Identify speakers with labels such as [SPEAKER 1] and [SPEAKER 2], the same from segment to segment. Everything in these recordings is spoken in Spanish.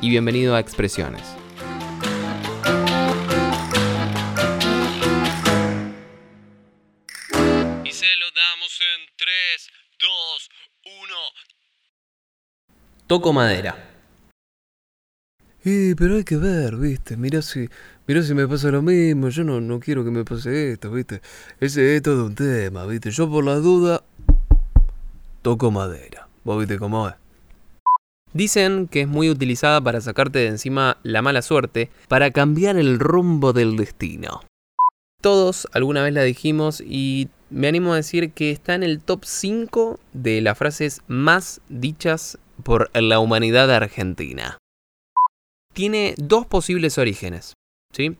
[SPEAKER 1] y bienvenido a Expresiones.
[SPEAKER 2] Y se lo damos en 3, 2, 1.
[SPEAKER 1] Toco madera.
[SPEAKER 3] Eh, pero hay que ver, viste, mirá si, mirá si me pasa lo mismo, yo no, no quiero que me pase esto, viste. Ese es todo un tema, viste. Yo por la duda toco madera. ¿Vos viste cómo es?
[SPEAKER 1] Dicen que es muy utilizada para sacarte de encima la mala suerte, para cambiar el rumbo del destino. Todos alguna vez la dijimos y me animo a decir que está en el top 5 de las frases más dichas por la humanidad argentina. Tiene dos posibles orígenes, ¿sí?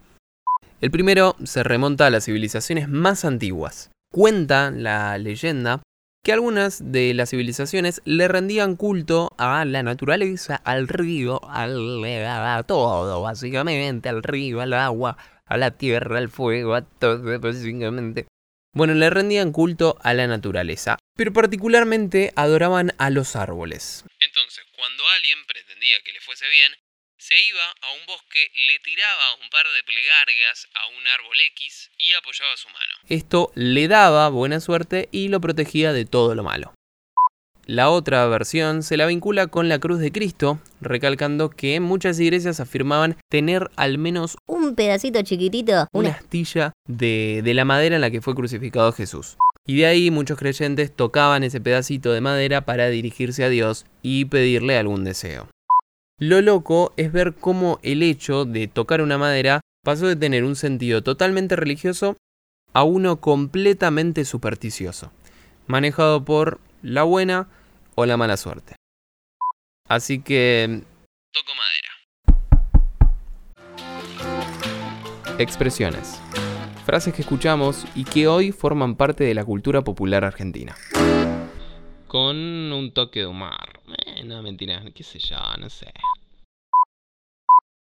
[SPEAKER 1] El primero se remonta a las civilizaciones más antiguas. Cuenta la leyenda que algunas de las civilizaciones le rendían culto a la naturaleza, al río, al, a todo, básicamente, al río, al agua, a la tierra, al fuego, a todo, básicamente. Bueno, le rendían culto a la naturaleza, pero particularmente adoraban a los árboles.
[SPEAKER 2] Entonces, cuando alguien pretendía que le fuese bien, se iba a un bosque, le tiraba un par de plegarias a un árbol X y apoyaba su mano.
[SPEAKER 1] Esto le daba buena suerte y lo protegía de todo lo malo. La otra versión se la vincula con la cruz de Cristo, recalcando que muchas iglesias afirmaban tener al menos
[SPEAKER 4] Un pedacito chiquitito,
[SPEAKER 1] una
[SPEAKER 4] una
[SPEAKER 1] astilla de, de la madera en la que fue crucificado Jesús. Y de ahí muchos creyentes tocaban ese pedacito de madera para dirigirse a Dios y pedirle algún deseo. Lo loco es ver cómo el hecho de tocar una madera pasó de tener un sentido totalmente religioso a uno completamente supersticioso, manejado por la buena o la mala suerte. Así que,
[SPEAKER 2] Toco madera.
[SPEAKER 1] expresiones. Frases que escuchamos y que hoy forman parte de la cultura popular argentina. Con un toque de humor. Eh, no, mentira, qué sé yo, no sé.